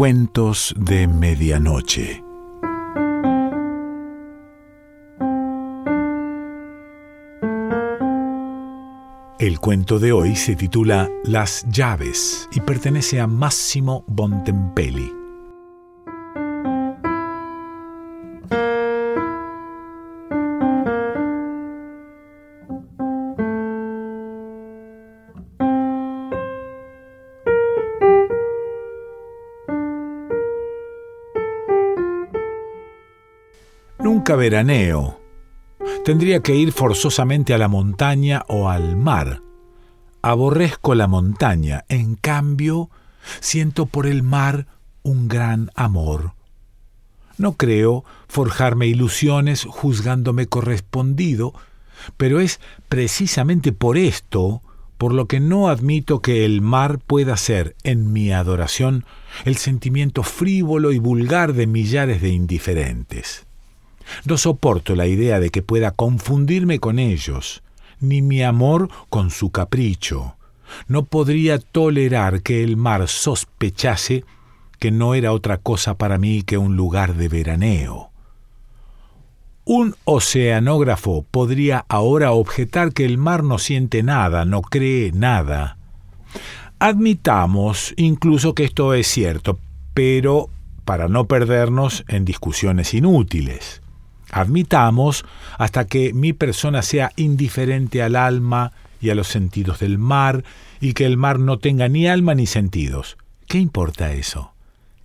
Cuentos de Medianoche. El cuento de hoy se titula Las llaves y pertenece a Massimo Bontempelli. Veraneo. Tendría que ir forzosamente a la montaña o al mar. Aborrezco la montaña, en cambio, siento por el mar un gran amor. No creo forjarme ilusiones juzgándome correspondido, pero es precisamente por esto por lo que no admito que el mar pueda ser, en mi adoración, el sentimiento frívolo y vulgar de millares de indiferentes. No soporto la idea de que pueda confundirme con ellos, ni mi amor con su capricho. No podría tolerar que el mar sospechase que no era otra cosa para mí que un lugar de veraneo. Un oceanógrafo podría ahora objetar que el mar no siente nada, no cree nada. Admitamos incluso que esto es cierto, pero para no perdernos en discusiones inútiles. Admitamos hasta que mi persona sea indiferente al alma y a los sentidos del mar, y que el mar no tenga ni alma ni sentidos. ¿Qué importa eso?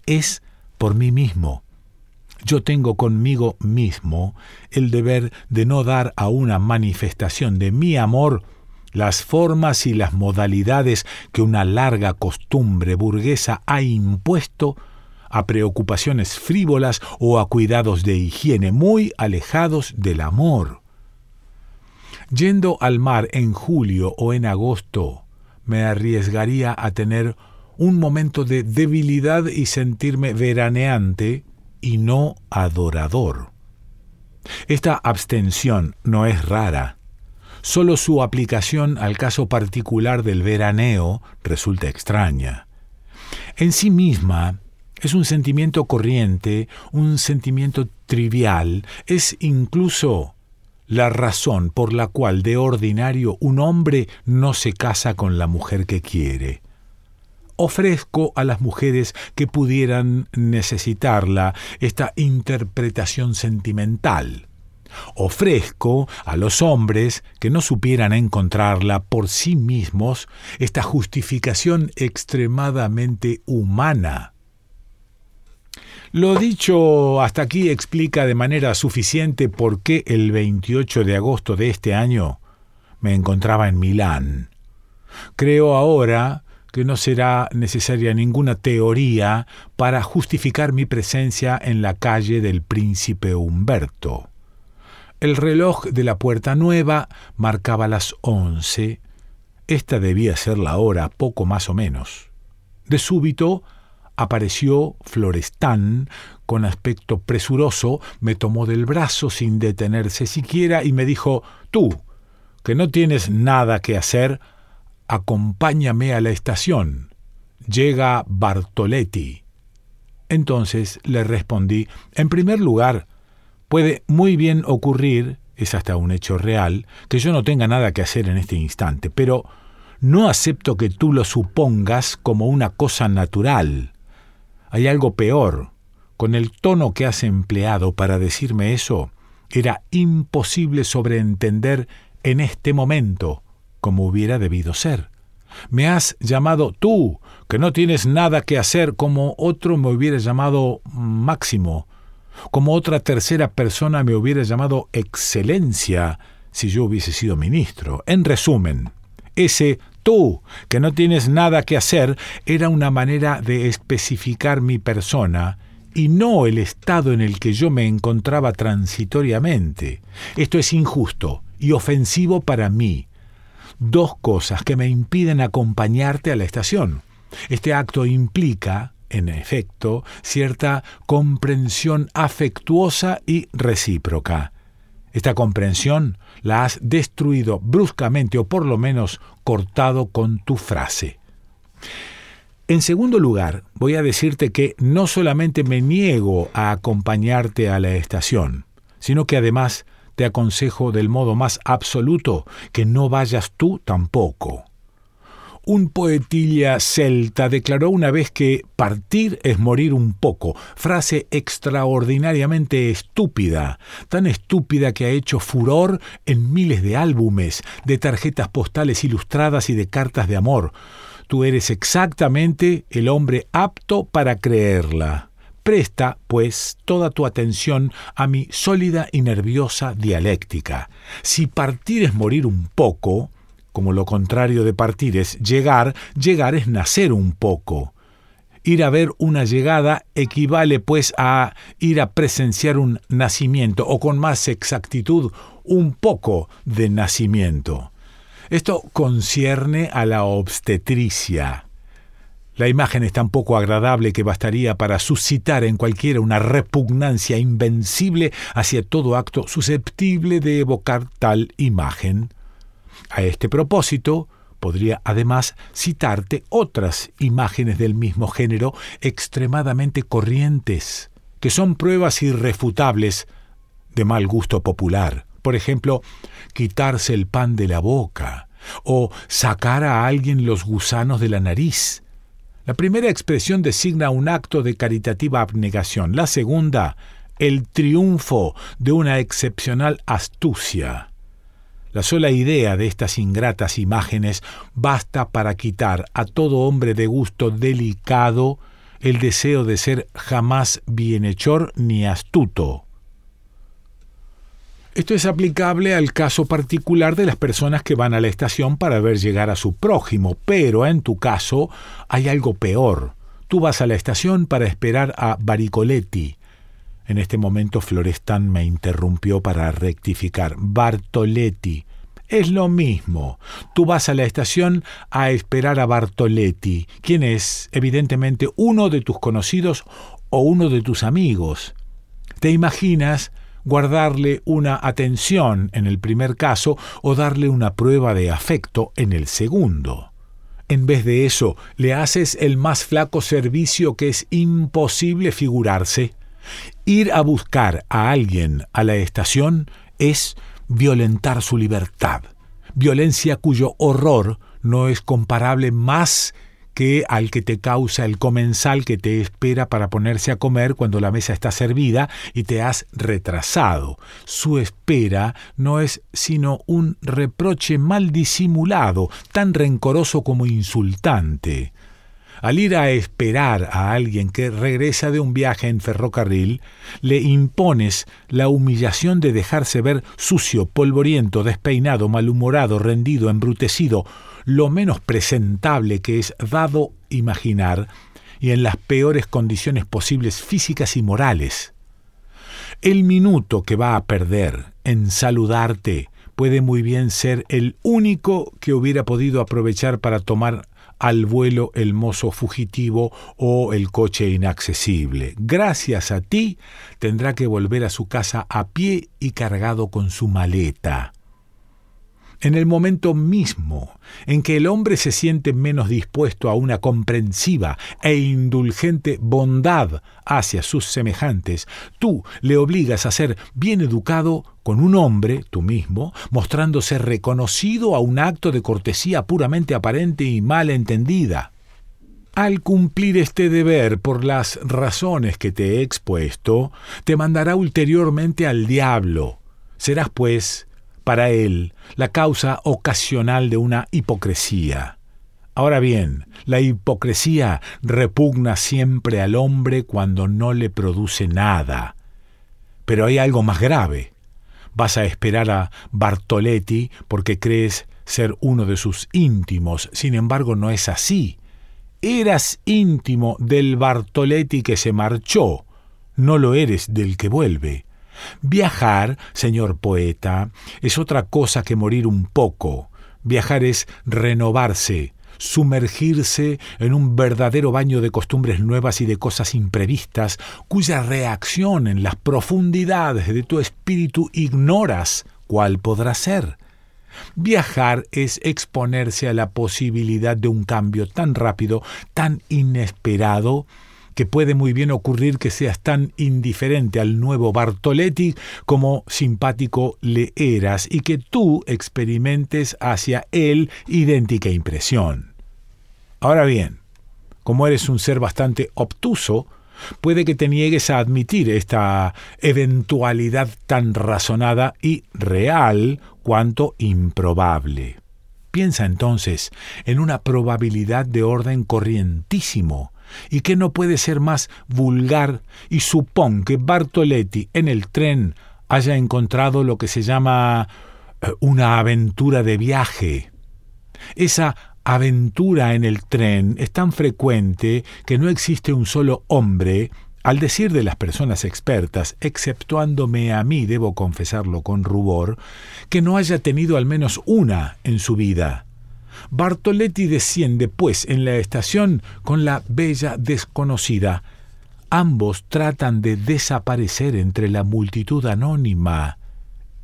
Es por mí mismo. Yo tengo conmigo mismo el deber de no dar a una manifestación de mi amor las formas y las modalidades que una larga costumbre burguesa ha impuesto a preocupaciones frívolas o a cuidados de higiene muy alejados del amor. Yendo al mar en julio o en agosto, me arriesgaría a tener un momento de debilidad y sentirme veraneante y no adorador. Esta abstención no es rara. Solo su aplicación al caso particular del veraneo resulta extraña. En sí misma, es un sentimiento corriente, un sentimiento trivial, es incluso la razón por la cual de ordinario un hombre no se casa con la mujer que quiere. Ofrezco a las mujeres que pudieran necesitarla esta interpretación sentimental. Ofrezco a los hombres que no supieran encontrarla por sí mismos esta justificación extremadamente humana. Lo dicho hasta aquí explica de manera suficiente por qué el 28 de agosto de este año me encontraba en Milán. Creo ahora que no será necesaria ninguna teoría para justificar mi presencia en la calle del príncipe Humberto. El reloj de la puerta nueva marcaba las once. Esta debía ser la hora, poco más o menos. De súbito apareció Florestán con aspecto presuroso, me tomó del brazo sin detenerse siquiera y me dijo Tú, que no tienes nada que hacer, acompáñame a la estación. Llega Bartoletti. Entonces le respondí En primer lugar, puede muy bien ocurrir, es hasta un hecho real, que yo no tenga nada que hacer en este instante, pero no acepto que tú lo supongas como una cosa natural. Hay algo peor. Con el tono que has empleado para decirme eso, era imposible sobreentender en este momento como hubiera debido ser. Me has llamado tú, que no tienes nada que hacer como otro me hubiera llamado Máximo, como otra tercera persona me hubiera llamado Excelencia si yo hubiese sido ministro. En resumen, ese tú, que no tienes nada que hacer, era una manera de especificar mi persona y no el estado en el que yo me encontraba transitoriamente. Esto es injusto y ofensivo para mí. Dos cosas que me impiden acompañarte a la estación. Este acto implica, en efecto, cierta comprensión afectuosa y recíproca. Esta comprensión la has destruido bruscamente o por lo menos cortado con tu frase. En segundo lugar, voy a decirte que no solamente me niego a acompañarte a la estación, sino que además te aconsejo del modo más absoluto que no vayas tú tampoco. Un poetilla celta declaró una vez que partir es morir un poco, frase extraordinariamente estúpida, tan estúpida que ha hecho furor en miles de álbumes, de tarjetas postales ilustradas y de cartas de amor. Tú eres exactamente el hombre apto para creerla. Presta, pues, toda tu atención a mi sólida y nerviosa dialéctica. Si partir es morir un poco, como lo contrario de partir es llegar, llegar es nacer un poco. Ir a ver una llegada equivale pues a ir a presenciar un nacimiento, o con más exactitud, un poco de nacimiento. Esto concierne a la obstetricia. La imagen es tan poco agradable que bastaría para suscitar en cualquiera una repugnancia invencible hacia todo acto susceptible de evocar tal imagen. A este propósito, podría además citarte otras imágenes del mismo género extremadamente corrientes, que son pruebas irrefutables de mal gusto popular. Por ejemplo, quitarse el pan de la boca o sacar a alguien los gusanos de la nariz, la primera expresión designa un acto de caritativa abnegación, la segunda, el triunfo de una excepcional astucia. La sola idea de estas ingratas imágenes basta para quitar a todo hombre de gusto delicado el deseo de ser jamás bienhechor ni astuto. Esto es aplicable al caso particular de las personas que van a la estación para ver llegar a su prójimo, pero en tu caso hay algo peor. Tú vas a la estación para esperar a Baricoletti. En este momento Florestan me interrumpió para rectificar. Bartoletti. Es lo mismo. Tú vas a la estación a esperar a Bartoletti, quien es, evidentemente, uno de tus conocidos o uno de tus amigos. ¿Te imaginas guardarle una atención en el primer caso o darle una prueba de afecto en el segundo. En vez de eso, le haces el más flaco servicio que es imposible figurarse. Ir a buscar a alguien a la estación es violentar su libertad, violencia cuyo horror no es comparable más que al que te causa el comensal que te espera para ponerse a comer cuando la mesa está servida y te has retrasado. Su espera no es sino un reproche mal disimulado, tan rencoroso como insultante. Al ir a esperar a alguien que regresa de un viaje en ferrocarril, le impones la humillación de dejarse ver sucio, polvoriento, despeinado, malhumorado, rendido, embrutecido, lo menos presentable que es dado imaginar y en las peores condiciones posibles físicas y morales. El minuto que va a perder en saludarte puede muy bien ser el único que hubiera podido aprovechar para tomar al vuelo el mozo fugitivo o el coche inaccesible. Gracias a ti tendrá que volver a su casa a pie y cargado con su maleta en el momento mismo en que el hombre se siente menos dispuesto a una comprensiva e indulgente bondad hacia sus semejantes, tú le obligas a ser bien educado con un hombre, tú mismo, mostrándose reconocido a un acto de cortesía puramente aparente y mal entendida. Al cumplir este deber por las razones que te he expuesto, te mandará ulteriormente al diablo. Serás, pues, para él la causa ocasional de una hipocresía. Ahora bien, la hipocresía repugna siempre al hombre cuando no le produce nada. Pero hay algo más grave. Vas a esperar a Bartoletti porque crees ser uno de sus íntimos, sin embargo no es así. Eras íntimo del Bartoletti que se marchó, no lo eres del que vuelve. Viajar, señor poeta, es otra cosa que morir un poco. Viajar es renovarse, sumergirse en un verdadero baño de costumbres nuevas y de cosas imprevistas, cuya reacción en las profundidades de tu espíritu ignoras cuál podrá ser. Viajar es exponerse a la posibilidad de un cambio tan rápido, tan inesperado, que puede muy bien ocurrir que seas tan indiferente al nuevo Bartoletti como simpático le eras y que tú experimentes hacia él idéntica impresión. Ahora bien, como eres un ser bastante obtuso, puede que te niegues a admitir esta eventualidad tan razonada y real cuanto improbable. Piensa entonces en una probabilidad de orden corrientísimo, y que no puede ser más vulgar, y supón que Bartoletti en el tren haya encontrado lo que se llama eh, una aventura de viaje. Esa aventura en el tren es tan frecuente que no existe un solo hombre, al decir de las personas expertas, exceptuándome a mí, debo confesarlo con rubor, que no haya tenido al menos una en su vida. Bartoletti desciende, pues, en la estación con la bella desconocida. Ambos tratan de desaparecer entre la multitud anónima.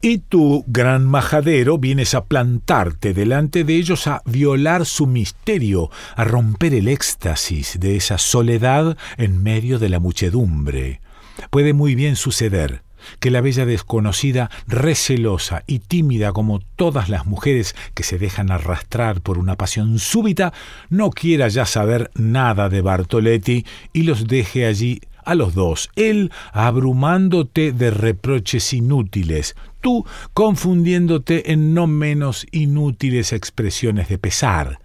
Y tú, gran majadero, vienes a plantarte delante de ellos, a violar su misterio, a romper el éxtasis de esa soledad en medio de la muchedumbre. Puede muy bien suceder que la bella desconocida, recelosa y tímida como todas las mujeres que se dejan arrastrar por una pasión súbita, no quiera ya saber nada de Bartoletti y los deje allí a los dos, él abrumándote de reproches inútiles, tú confundiéndote en no menos inútiles expresiones de pesar.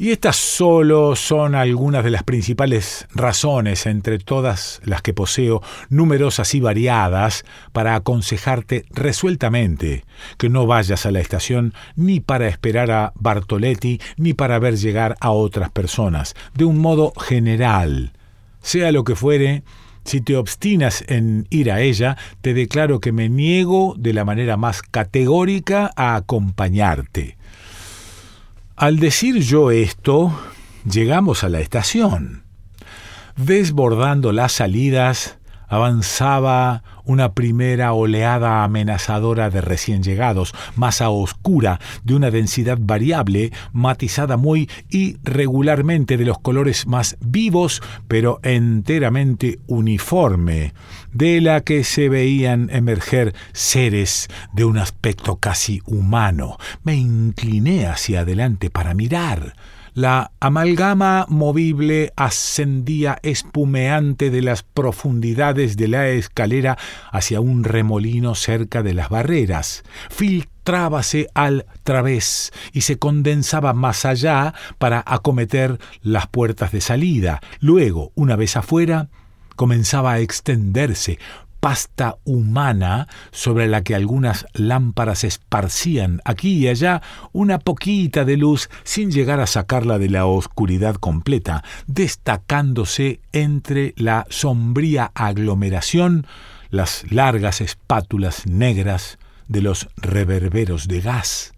Y estas solo son algunas de las principales razones, entre todas las que poseo, numerosas y variadas, para aconsejarte resueltamente que no vayas a la estación ni para esperar a Bartoletti ni para ver llegar a otras personas, de un modo general. Sea lo que fuere, si te obstinas en ir a ella, te declaro que me niego de la manera más categórica a acompañarte. Al decir yo esto, llegamos a la estación. Desbordando las salidas, avanzaba una primera oleada amenazadora de recién llegados, masa oscura, de una densidad variable, matizada muy irregularmente de los colores más vivos, pero enteramente uniforme, de la que se veían emerger seres de un aspecto casi humano. Me incliné hacia adelante para mirar. La amalgama movible ascendía espumeante de las profundidades de la escalera hacia un remolino cerca de las barreras. Filtrábase al través y se condensaba más allá para acometer las puertas de salida. Luego, una vez afuera, comenzaba a extenderse, pasta humana sobre la que algunas lámparas esparcían aquí y allá una poquita de luz sin llegar a sacarla de la oscuridad completa, destacándose entre la sombría aglomeración las largas espátulas negras de los reverberos de gas.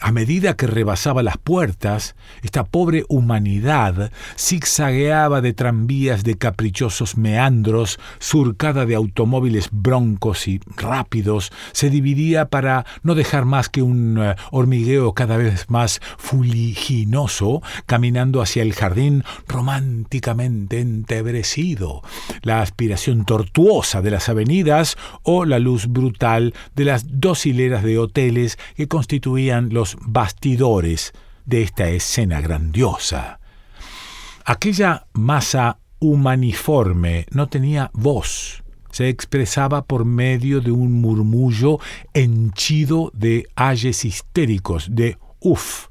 A medida que rebasaba las puertas, esta pobre humanidad zigzagueaba de tranvías de caprichosos meandros, surcada de automóviles broncos y rápidos, se dividía para no dejar más que un eh, hormigueo cada vez más fuliginoso, caminando hacia el jardín románticamente entebrecido, la aspiración tortuosa de las avenidas o la luz brutal de las dos hileras de hoteles que constituían los bastidores de esta escena grandiosa. Aquella masa humaniforme no tenía voz, se expresaba por medio de un murmullo henchido de ayes histéricos, de uff,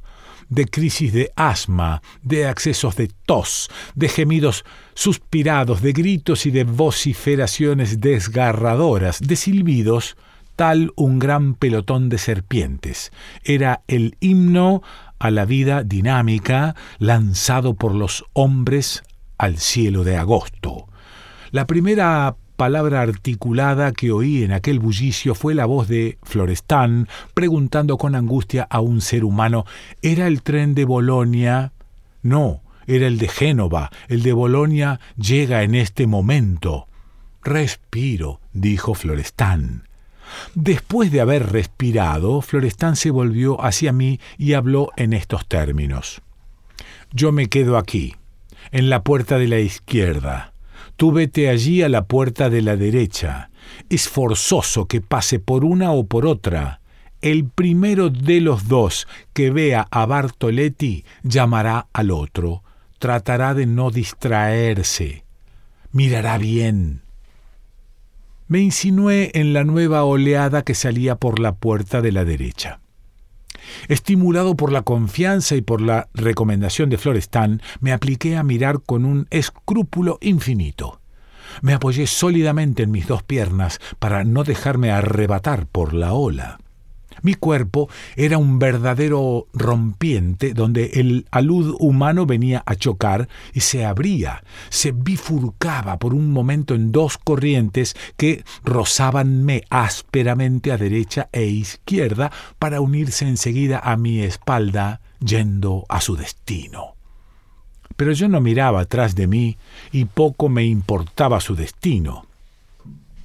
de crisis de asma, de accesos de tos, de gemidos suspirados, de gritos y de vociferaciones desgarradoras, de silbidos tal un gran pelotón de serpientes. Era el himno a la vida dinámica lanzado por los hombres al cielo de agosto. La primera palabra articulada que oí en aquel bullicio fue la voz de Florestán preguntando con angustia a un ser humano ¿Era el tren de Bolonia? No, era el de Génova. El de Bolonia llega en este momento. Respiro, dijo Florestán. Después de haber respirado, Florestán se volvió hacia mí y habló en estos términos. Yo me quedo aquí, en la puerta de la izquierda. Tú vete allí a la puerta de la derecha. Es forzoso que pase por una o por otra. El primero de los dos que vea a Bartoletti llamará al otro, tratará de no distraerse, mirará bien. Me insinué en la nueva oleada que salía por la puerta de la derecha. Estimulado por la confianza y por la recomendación de Florestan, me apliqué a mirar con un escrúpulo infinito. Me apoyé sólidamente en mis dos piernas para no dejarme arrebatar por la ola. Mi cuerpo era un verdadero rompiente donde el alud humano venía a chocar y se abría, se bifurcaba por un momento en dos corrientes que rozábanme ásperamente a derecha e izquierda para unirse enseguida a mi espalda, yendo a su destino. Pero yo no miraba atrás de mí y poco me importaba su destino.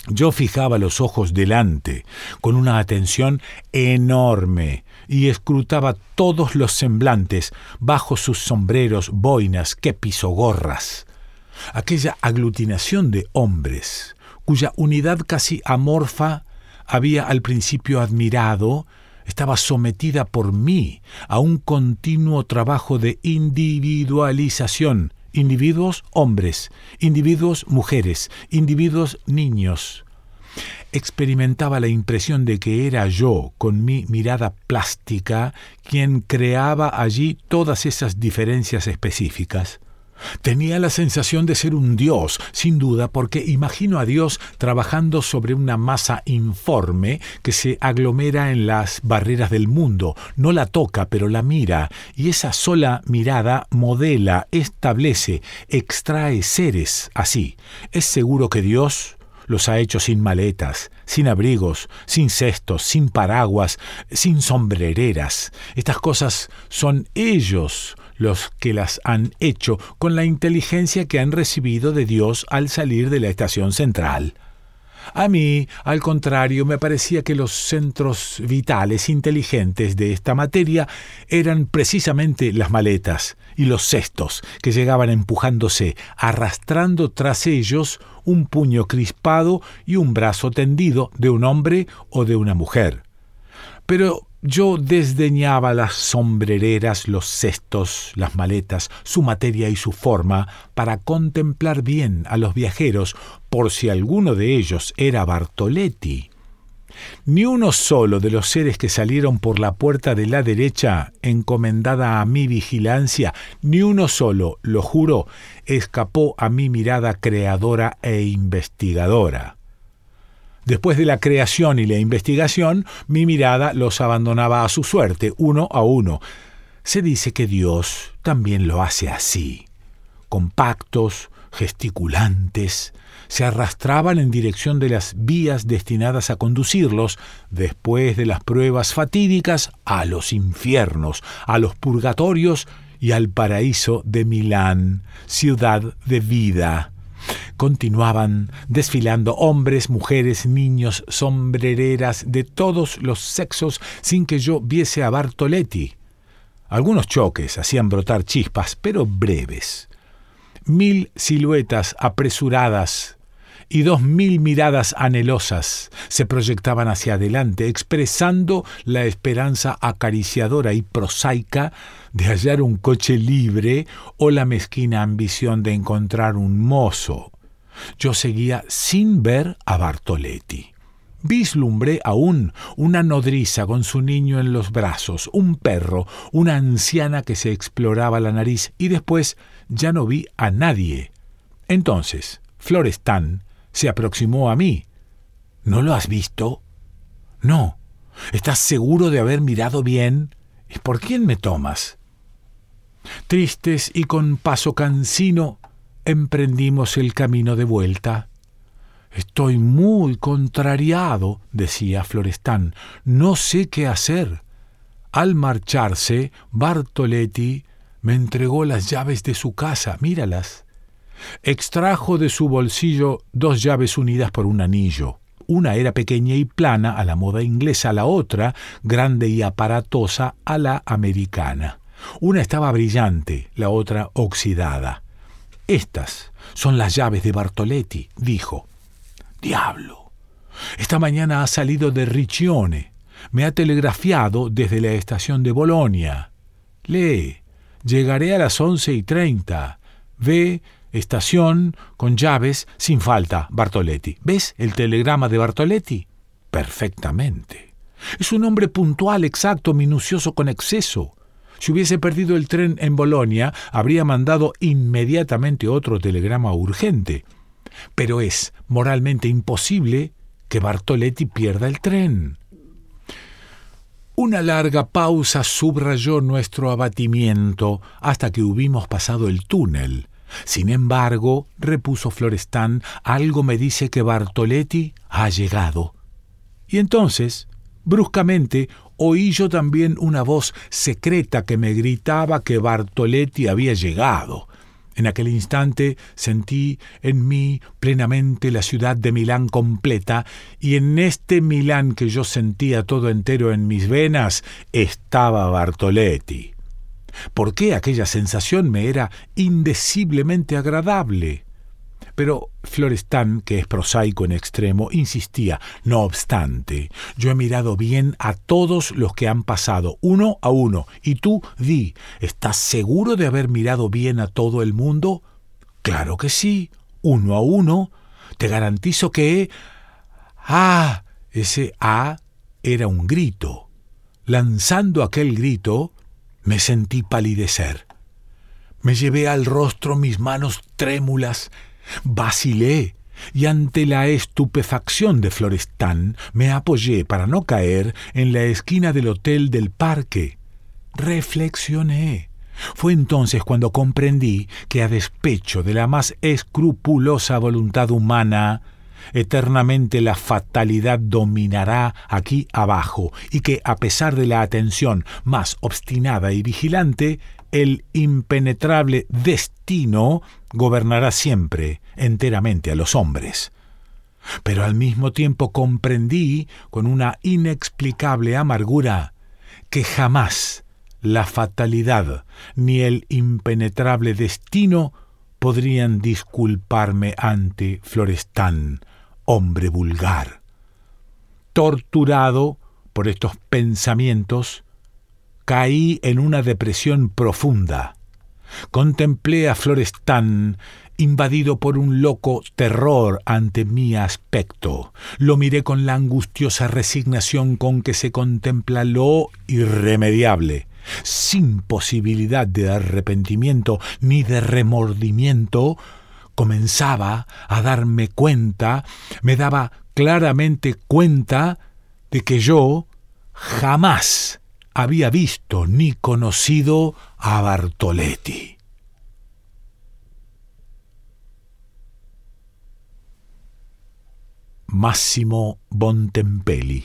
Yo fijaba los ojos delante, con una atención enorme, y escrutaba todos los semblantes bajo sus sombreros, boinas, quepis o gorras. Aquella aglutinación de hombres, cuya unidad casi amorfa había al principio admirado, estaba sometida por mí a un continuo trabajo de individualización, individuos hombres, individuos mujeres, individuos niños. Experimentaba la impresión de que era yo, con mi mirada plástica, quien creaba allí todas esas diferencias específicas. Tenía la sensación de ser un dios, sin duda, porque imagino a Dios trabajando sobre una masa informe que se aglomera en las barreras del mundo. No la toca, pero la mira, y esa sola mirada modela, establece, extrae seres así. Es seguro que Dios los ha hecho sin maletas, sin abrigos, sin cestos, sin paraguas, sin sombrereras. Estas cosas son ellos los que las han hecho con la inteligencia que han recibido de Dios al salir de la estación central. A mí, al contrario, me parecía que los centros vitales inteligentes de esta materia eran precisamente las maletas y los cestos que llegaban empujándose, arrastrando tras ellos un puño crispado y un brazo tendido de un hombre o de una mujer. Pero yo desdeñaba las sombrereras, los cestos, las maletas, su materia y su forma, para contemplar bien a los viajeros, por si alguno de ellos era Bartoletti. Ni uno solo de los seres que salieron por la puerta de la derecha, encomendada a mi vigilancia, ni uno solo, lo juro, escapó a mi mirada creadora e investigadora. Después de la creación y la investigación, mi mirada los abandonaba a su suerte, uno a uno. Se dice que Dios también lo hace así. Compactos, gesticulantes, se arrastraban en dirección de las vías destinadas a conducirlos, después de las pruebas fatídicas, a los infiernos, a los purgatorios y al paraíso de Milán, ciudad de vida. Continuaban desfilando hombres, mujeres, niños, sombrereras de todos los sexos sin que yo viese a Bartoletti. Algunos choques hacían brotar chispas, pero breves. Mil siluetas apresuradas y dos mil miradas anhelosas se proyectaban hacia adelante, expresando la esperanza acariciadora y prosaica de hallar un coche libre o la mezquina ambición de encontrar un mozo. Yo seguía sin ver a Bartoletti. Vislumbré aún una nodriza con su niño en los brazos, un perro, una anciana que se exploraba la nariz y después ya no vi a nadie. Entonces, Florestán se aproximó a mí. ¿No lo has visto? No. ¿Estás seguro de haber mirado bien? ¿Y por quién me tomas? Tristes y con paso cansino, emprendimos el camino de vuelta. Estoy muy contrariado, decía Florestán. No sé qué hacer. Al marcharse, Bartoletti me entregó las llaves de su casa. Míralas. Extrajo de su bolsillo dos llaves unidas por un anillo. Una era pequeña y plana a la moda inglesa, la otra grande y aparatosa a la americana. Una estaba brillante, la otra oxidada. Estas son las llaves de Bartoletti, dijo. Diablo. Esta mañana ha salido de Riccione. Me ha telegrafiado desde la estación de Bolonia. Lee. Llegaré a las once y treinta. Ve, estación, con llaves, sin falta, Bartoletti. ¿Ves el telegrama de Bartoletti? Perfectamente. Es un hombre puntual, exacto, minucioso con exceso. Si hubiese perdido el tren en Bolonia, habría mandado inmediatamente otro telegrama urgente. Pero es moralmente imposible que Bartoletti pierda el tren. Una larga pausa subrayó nuestro abatimiento hasta que hubimos pasado el túnel. Sin embargo, repuso Florestán, algo me dice que Bartoletti ha llegado. Y entonces, bruscamente, oí yo también una voz secreta que me gritaba que Bartoletti había llegado. En aquel instante sentí en mí plenamente la ciudad de Milán completa, y en este Milán que yo sentía todo entero en mis venas estaba Bartoletti. ¿Por qué aquella sensación me era indeciblemente agradable? Pero Florestán, que es prosaico en extremo, insistía, no obstante, yo he mirado bien a todos los que han pasado, uno a uno, y tú di, ¿estás seguro de haber mirado bien a todo el mundo? Claro que sí, uno a uno. Te garantizo que... Ah, ese ah era un grito. Lanzando aquel grito, me sentí palidecer. Me llevé al rostro mis manos trémulas, Vacilé y ante la estupefacción de Florestán me apoyé para no caer en la esquina del hotel del parque. Reflexioné. Fue entonces cuando comprendí que a despecho de la más escrupulosa voluntad humana, eternamente la fatalidad dominará aquí abajo y que a pesar de la atención más obstinada y vigilante, el impenetrable destino gobernará siempre enteramente a los hombres. Pero al mismo tiempo comprendí, con una inexplicable amargura, que jamás la fatalidad ni el impenetrable destino podrían disculparme ante Florestán, hombre vulgar. Torturado por estos pensamientos, caí en una depresión profunda. Contemplé a Florestán invadido por un loco terror ante mi aspecto. Lo miré con la angustiosa resignación con que se contempla lo irremediable, sin posibilidad de arrepentimiento ni de remordimiento, comenzaba a darme cuenta, me daba claramente cuenta de que yo jamás había visto ni conocido a Bartoletti. Massimo Bontempelli